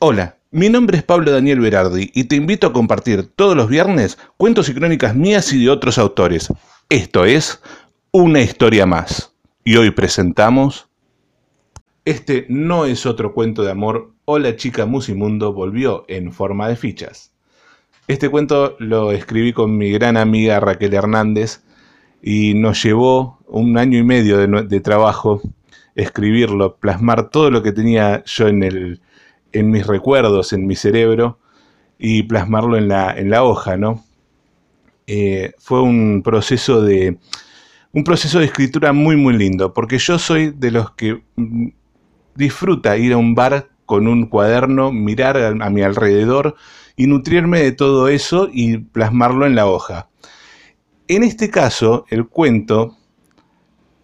Hola, mi nombre es Pablo Daniel Berardi y te invito a compartir todos los viernes cuentos y crónicas mías y de otros autores. Esto es Una historia más. Y hoy presentamos... Este no es otro cuento de amor o la chica Musimundo volvió en forma de fichas. Este cuento lo escribí con mi gran amiga Raquel Hernández y nos llevó un año y medio de, de trabajo escribirlo, plasmar todo lo que tenía yo en, el, en mis recuerdos, en mi cerebro, y plasmarlo en la, en la hoja, ¿no? Eh, fue un proceso de un proceso de escritura muy muy lindo, porque yo soy de los que mm, disfruta ir a un bar con un cuaderno, mirar a, a mi alrededor y nutrirme de todo eso y plasmarlo en la hoja. En este caso, el cuento,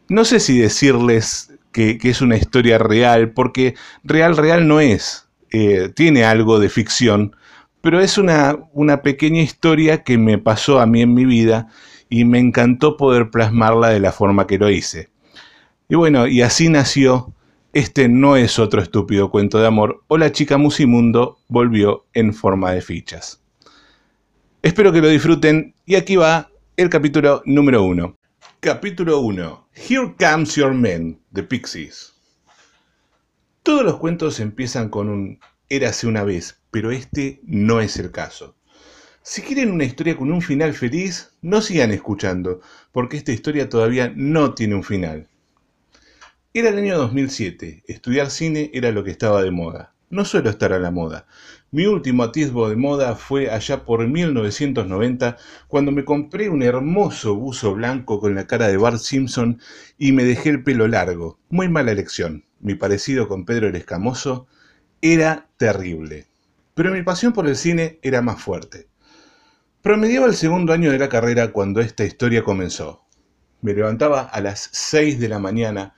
no sé si decirles que, que es una historia real, porque real, real no es. Eh, tiene algo de ficción, pero es una, una pequeña historia que me pasó a mí en mi vida y me encantó poder plasmarla de la forma que lo hice. Y bueno, y así nació Este no es otro estúpido cuento de amor o la chica Musimundo volvió en forma de fichas. Espero que lo disfruten y aquí va el capítulo número uno. Capítulo 1. Here Comes Your Man, The Pixies. Todos los cuentos empiezan con un érase una vez, pero este no es el caso. Si quieren una historia con un final feliz, no sigan escuchando, porque esta historia todavía no tiene un final. Era el año 2007, estudiar cine era lo que estaba de moda. No suelo estar a la moda. Mi último atisbo de moda fue allá por 1990, cuando me compré un hermoso buzo blanco con la cara de Bart Simpson y me dejé el pelo largo. Muy mala elección. Mi parecido con Pedro el Escamoso era terrible. Pero mi pasión por el cine era más fuerte. Promediaba el segundo año de la carrera cuando esta historia comenzó. Me levantaba a las 6 de la mañana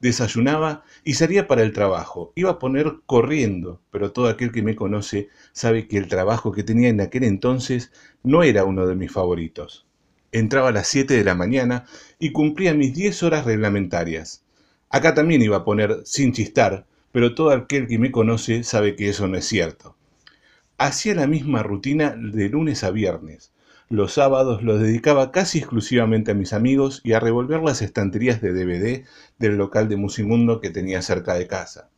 desayunaba y salía para el trabajo. Iba a poner corriendo, pero todo aquel que me conoce sabe que el trabajo que tenía en aquel entonces no era uno de mis favoritos. Entraba a las 7 de la mañana y cumplía mis 10 horas reglamentarias. Acá también iba a poner sin chistar, pero todo aquel que me conoce sabe que eso no es cierto. Hacía la misma rutina de lunes a viernes, los sábados los dedicaba casi exclusivamente a mis amigos y a revolver las estanterías de DVD del local de Musimundo que tenía cerca de casa.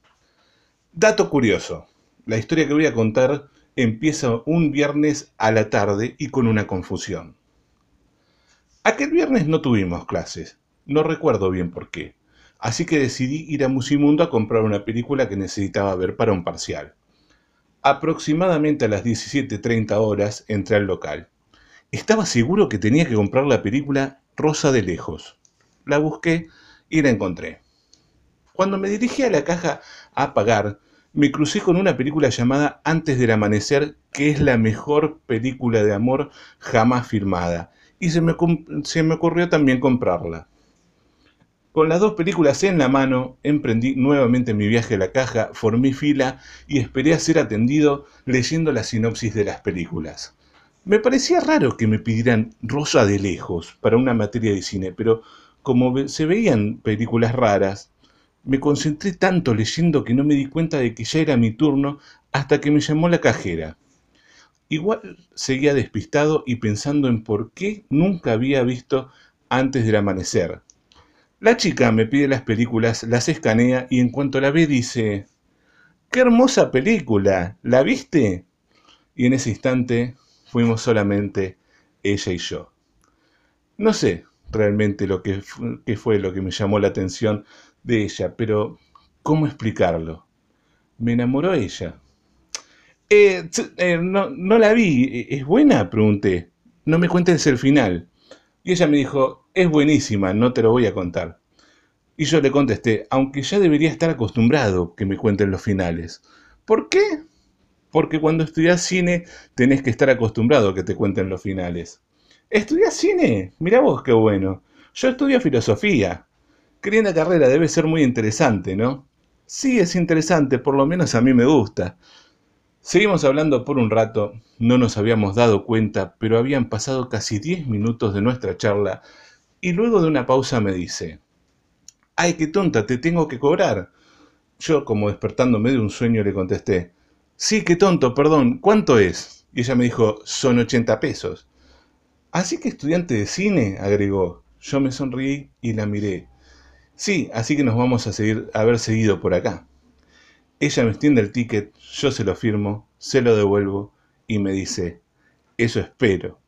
Dato curioso, la historia que voy a contar empieza un viernes a la tarde y con una confusión. Aquel viernes no tuvimos clases, no recuerdo bien por qué, así que decidí ir a Musimundo a comprar una película que necesitaba ver para un parcial. Aproximadamente a las 17.30 horas entré al local. Estaba seguro que tenía que comprar la película Rosa de Lejos. La busqué y la encontré. Cuando me dirigí a la caja a pagar, me crucé con una película llamada Antes del Amanecer, que es la mejor película de amor jamás filmada, y se me, se me ocurrió también comprarla. Con las dos películas en la mano, emprendí nuevamente mi viaje a la caja, formé fila y esperé a ser atendido leyendo la sinopsis de las películas. Me parecía raro que me pidieran Rosa de lejos para una materia de cine, pero como se veían películas raras, me concentré tanto leyendo que no me di cuenta de que ya era mi turno hasta que me llamó la cajera. Igual seguía despistado y pensando en por qué nunca había visto antes del amanecer. La chica me pide las películas, las escanea y en cuanto la ve dice, ¡Qué hermosa película! ¿La viste? Y en ese instante fuimos solamente ella y yo. No sé realmente lo que, fue lo que me llamó la atención de ella, pero ¿cómo explicarlo? Me enamoró ella. Eh, eh, no, no la vi, ¿es buena? Pregunté. No me cuentes el final. Y ella me dijo, es buenísima, no te lo voy a contar. Y yo le contesté, aunque ya debería estar acostumbrado que me cuenten los finales. ¿Por qué? Porque cuando estudias cine tenés que estar acostumbrado a que te cuenten los finales. ¿Estudias cine? Mirá vos qué bueno. Yo estudio filosofía. Qué la carrera, debe ser muy interesante, ¿no? Sí, es interesante, por lo menos a mí me gusta. Seguimos hablando por un rato, no nos habíamos dado cuenta, pero habían pasado casi 10 minutos de nuestra charla y luego de una pausa me dice, ¡ay, qué tonta, te tengo que cobrar! Yo, como despertándome de un sueño, le contesté, Sí, qué tonto, perdón, ¿cuánto es? Y ella me dijo, son 80 pesos. Así que estudiante de cine, agregó. Yo me sonreí y la miré. Sí, así que nos vamos a seguir, haber seguido por acá. Ella me extiende el ticket, yo se lo firmo, se lo devuelvo y me dice, eso espero.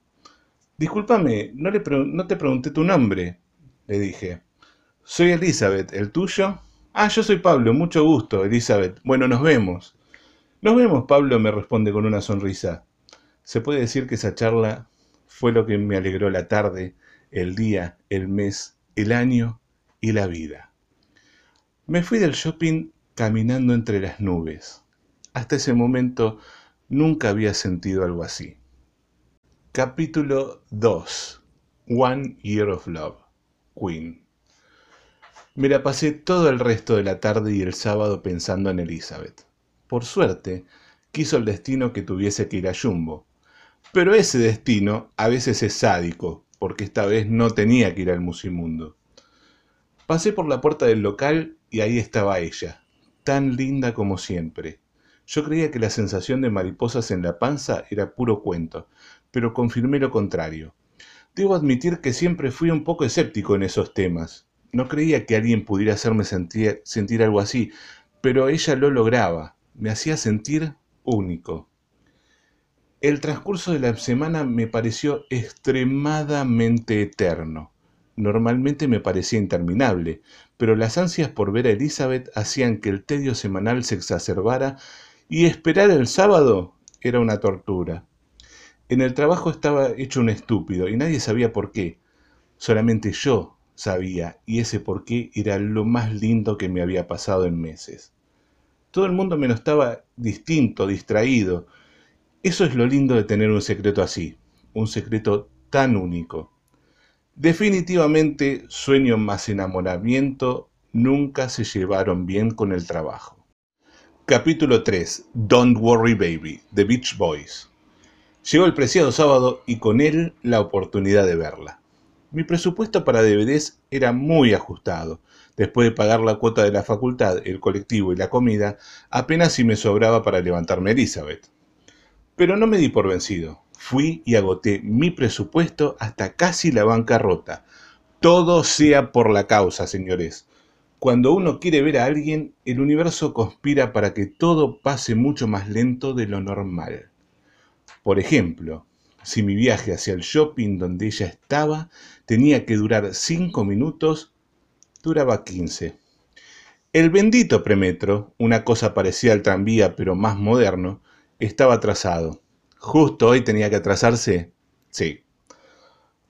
Discúlpame, no, no te pregunté tu nombre, le dije. Soy Elizabeth, ¿el tuyo? Ah, yo soy Pablo, mucho gusto, Elizabeth. Bueno, nos vemos. Nos vemos, Pablo, me responde con una sonrisa. Se puede decir que esa charla fue lo que me alegró la tarde, el día, el mes, el año y la vida. Me fui del shopping caminando entre las nubes. Hasta ese momento nunca había sentido algo así. Capítulo 2 One Year of Love Queen Me la pasé todo el resto de la tarde y el sábado pensando en Elizabeth. Por suerte, quiso el destino que tuviese que ir a Jumbo. Pero ese destino a veces es sádico, porque esta vez no tenía que ir al Musimundo. Pasé por la puerta del local y ahí estaba ella, tan linda como siempre. Yo creía que la sensación de mariposas en la panza era puro cuento, pero confirmé lo contrario. Debo admitir que siempre fui un poco escéptico en esos temas. No creía que alguien pudiera hacerme sentir, sentir algo así, pero ella lo lograba me hacía sentir único. El transcurso de la semana me pareció extremadamente eterno. Normalmente me parecía interminable, pero las ansias por ver a Elizabeth hacían que el tedio semanal se exacerbara y esperar el sábado era una tortura. En el trabajo estaba hecho un estúpido y nadie sabía por qué. Solamente yo sabía y ese por qué era lo más lindo que me había pasado en meses. Todo el mundo me lo estaba distinto, distraído. Eso es lo lindo de tener un secreto así, un secreto tan único. Definitivamente sueño más enamoramiento nunca se llevaron bien con el trabajo. Capítulo 3 Don't Worry Baby, The Beach Boys. Llegó el preciado sábado y con él la oportunidad de verla. Mi presupuesto para DVDs era muy ajustado, Después de pagar la cuota de la facultad, el colectivo y la comida, apenas si me sobraba para levantarme Elizabeth. Pero no me di por vencido. Fui y agoté mi presupuesto hasta casi la bancarrota. Todo sea por la causa, señores. Cuando uno quiere ver a alguien, el universo conspira para que todo pase mucho más lento de lo normal. Por ejemplo, si mi viaje hacia el shopping donde ella estaba tenía que durar cinco minutos, duraba 15. El bendito premetro, una cosa parecida al tranvía pero más moderno, estaba atrasado. Justo hoy tenía que atrasarse. Sí.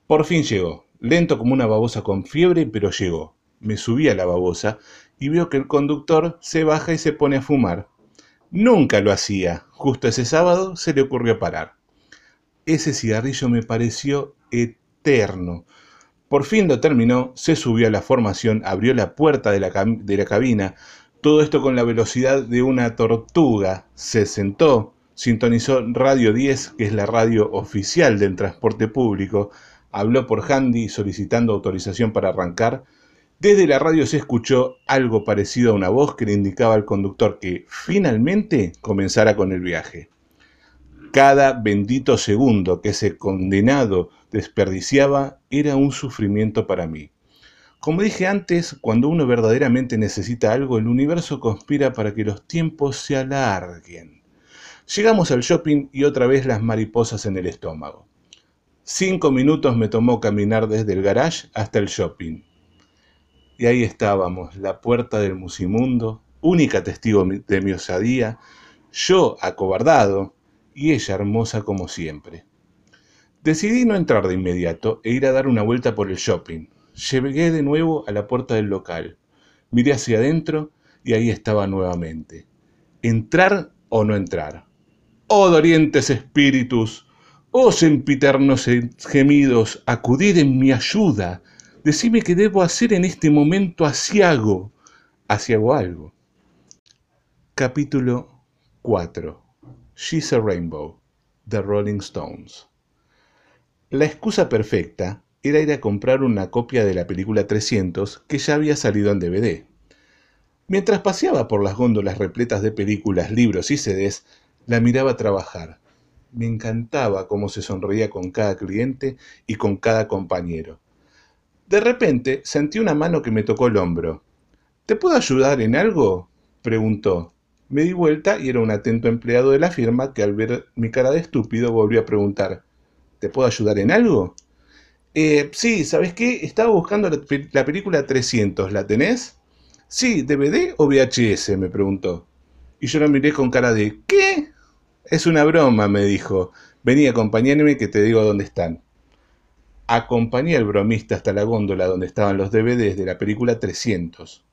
Por fin llegó, lento como una babosa con fiebre, pero llegó. Me subí a la babosa y veo que el conductor se baja y se pone a fumar. Nunca lo hacía. Justo ese sábado se le ocurrió parar. Ese cigarrillo me pareció eterno. Por fin lo terminó, se subió a la formación, abrió la puerta de la, cabina, todo esto con la velocidad de una tortuga, se sentó, sintonizó Radio 10, que es la radio oficial del transporte público, habló por handy solicitando autorización para arrancar. Desde la radio se escuchó algo parecido a una voz que le indicaba al conductor que finalmente comenzara con el viaje. Cada bendito segundo que ese condenado desperdiciaba era un sufrimiento para mí. Como dije antes, cuando uno verdaderamente necesita algo, el universo conspira para que los tiempos se alarguen. Llegamos al shopping y otra vez las mariposas en el estómago. Cinco minutos me tomó caminar desde el garage hasta el shopping. Y ahí estábamos, la puerta del musimundo, única testigo de mi osadía, yo acobardado, y ella hermosa como siempre. Decidí no entrar de inmediato e ir a dar una vuelta por el shopping. Llegué de nuevo a la puerta del local. Miré hacia adentro y ahí estaba nuevamente. ¿Entrar o no entrar? Oh dolientes espíritus, oh sempiternos gemidos, acudid en mi ayuda. Decime qué debo hacer en este momento asiago. Asiago algo. Capítulo 4 She's a Rainbow, The Rolling Stones. La excusa perfecta era ir a comprar una copia de la película 300 que ya había salido en DVD. Mientras paseaba por las góndolas repletas de películas, libros y CDs, La miraba trabajar. Me encantaba cómo se sonreía con cada cliente y con cada compañero. De repente sentí una mano que me tocó el hombro. ¿Te puedo ayudar en algo? preguntó. Me di vuelta y era un atento empleado de la firma que al ver mi cara de estúpido volvió a preguntar, ¿te puedo ayudar en algo? Eh, sí, ¿sabes qué? Estaba buscando la, la, película 300, ¿la tenés? Sí, ¿DVD o VHS? me preguntó. Y yo la miré con cara de, ¿qué? Es una broma, me dijo. Vení, acompañarme que te digo dónde están. Acompañé al bromista hasta la góndola donde estaban los DVDs de la película 300.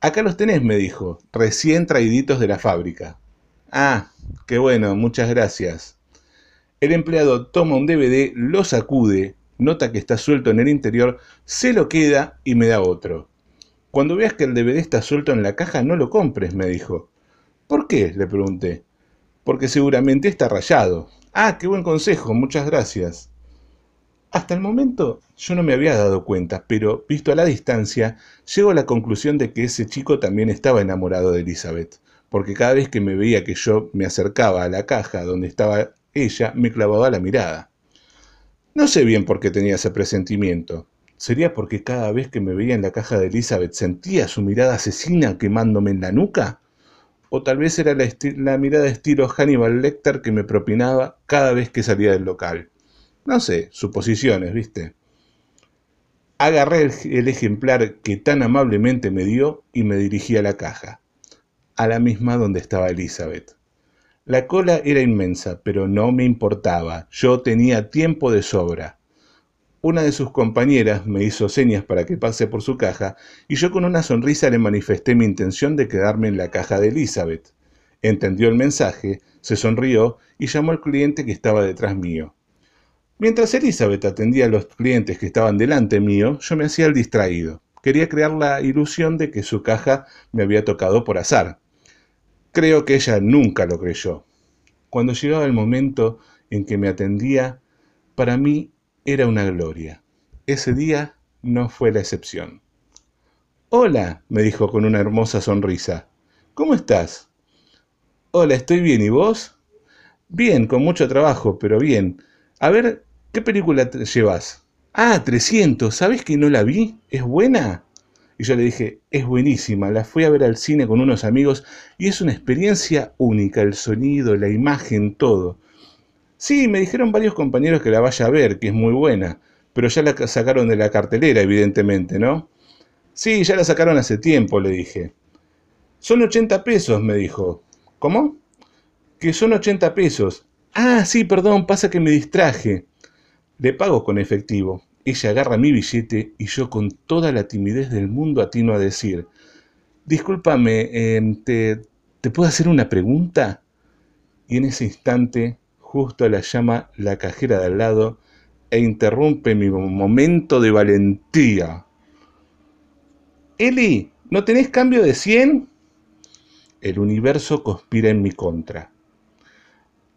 Acá los tenés, me dijo, recién traíditos de la fábrica. Ah, qué bueno, muchas gracias. El empleado toma un DVD, lo sacude, nota que está suelto en el interior, se lo queda y me da otro. Cuando veas que el DVD está suelto en la caja, no lo compres, me dijo. ¿Por qué? le pregunté. Porque seguramente está rayado. Ah, qué buen consejo, muchas gracias. Hasta el momento yo no me había dado cuenta, pero visto a la distancia, llego a la conclusión de que ese chico también estaba enamorado de Elizabeth, porque cada vez que me veía que yo me acercaba a la caja donde estaba ella, me clavaba la mirada. No sé bien por qué tenía ese presentimiento. ¿Sería porque cada vez que me veía en la caja de Elizabeth sentía su mirada asesina quemándome en la nuca? ¿O tal vez era la, mirada estilo Hannibal Lecter que me propinaba cada vez que salía del local? No sé, suposiciones, ¿viste? Agarré el, ejemplar que tan amablemente me dio y me dirigí a la caja, a la misma donde estaba Elizabeth. La cola era inmensa, pero no me importaba, yo tenía tiempo de sobra. Una de sus compañeras me hizo señas para que pase por su caja y yo con una sonrisa le manifesté mi intención de quedarme en la caja de Elizabeth. Entendió el mensaje, se sonrió y llamó al cliente que estaba detrás mío. Mientras Elizabeth atendía a los clientes que estaban delante mío, yo me hacía el distraído. Quería crear la ilusión de que su caja me había tocado por azar. Creo que ella nunca lo creyó. Cuando llegaba el momento en que me atendía, para mí era una gloria. Ese día no fue la excepción. Hola, me dijo con una hermosa sonrisa. ¿Cómo estás? Hola, estoy bien, ¿y vos? Bien, con mucho trabajo, pero bien. A ver, ¿Qué película te llevas? Ah, 300, ¿sabes que no la vi? ¿Es buena? Y yo le dije, es buenísima, la fui a ver al cine con unos amigos y es una experiencia única, el sonido, la imagen, todo. Sí, me dijeron varios compañeros que la vaya a ver, que es muy buena, pero ya la sacaron de la cartelera, evidentemente, ¿no? Sí, ya la sacaron hace tiempo, le dije. Son 80 pesos, me dijo. ¿Cómo? Que son 80 pesos. Ah, sí, perdón, pasa que me distraje. Le pago con efectivo. Ella agarra mi billete y yo con toda la timidez del mundo atino a decir, discúlpame, em, ¿te, ¿te puedo hacer una pregunta? Y en ese instante, justo la llama la cajera de al lado e interrumpe mi momento de valentía. Eli, ¿no tenés cambio de 100? El universo conspira en mi contra.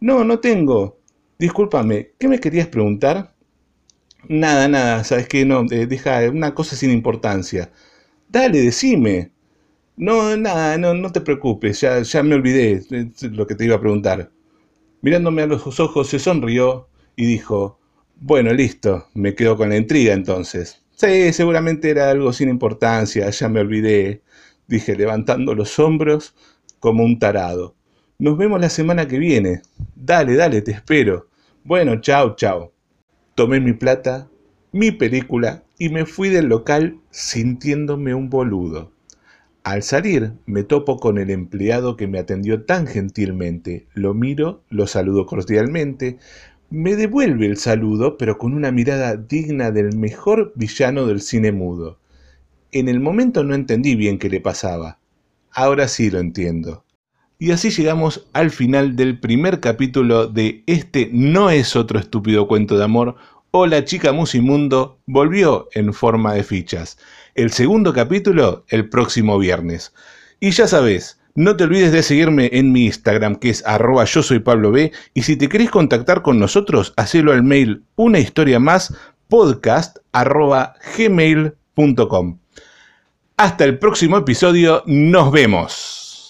No, no tengo. Discúlpame, ¿qué me querías preguntar? Nada, nada, sabes que no, eh, deja una cosa sin importancia. Dale, decime. No, nada, no, no te preocupes, ya, ya me olvidé lo que te iba a preguntar. Mirándome a los ojos, se sonrió y dijo, bueno, listo, me quedo con la intriga entonces. Sí, seguramente era algo sin importancia, ya me olvidé, dije levantando los hombros como un tarado. Nos vemos la semana que viene. Dale, dale, te espero. Bueno, chao, chao. Tomé mi plata, mi película y me fui del local sintiéndome un boludo. Al salir me topo con el empleado que me atendió tan gentilmente. Lo miro, lo saludo cordialmente, me devuelve el saludo pero con una mirada digna del mejor villano del cine mudo. En el momento no entendí bien qué le pasaba. Ahora sí lo entiendo. Y así llegamos al final del primer capítulo de Este no es otro estúpido cuento de amor o La chica musimundo volvió en forma de fichas. El segundo capítulo el próximo viernes. Y ya sabes, no te olvides de seguirme en mi Instagram que es arroba yo soy Pablo B y si te querés contactar con nosotros, hacelo al mail una historia más podcast arroba gmail.com. Hasta el próximo episodio, nos vemos.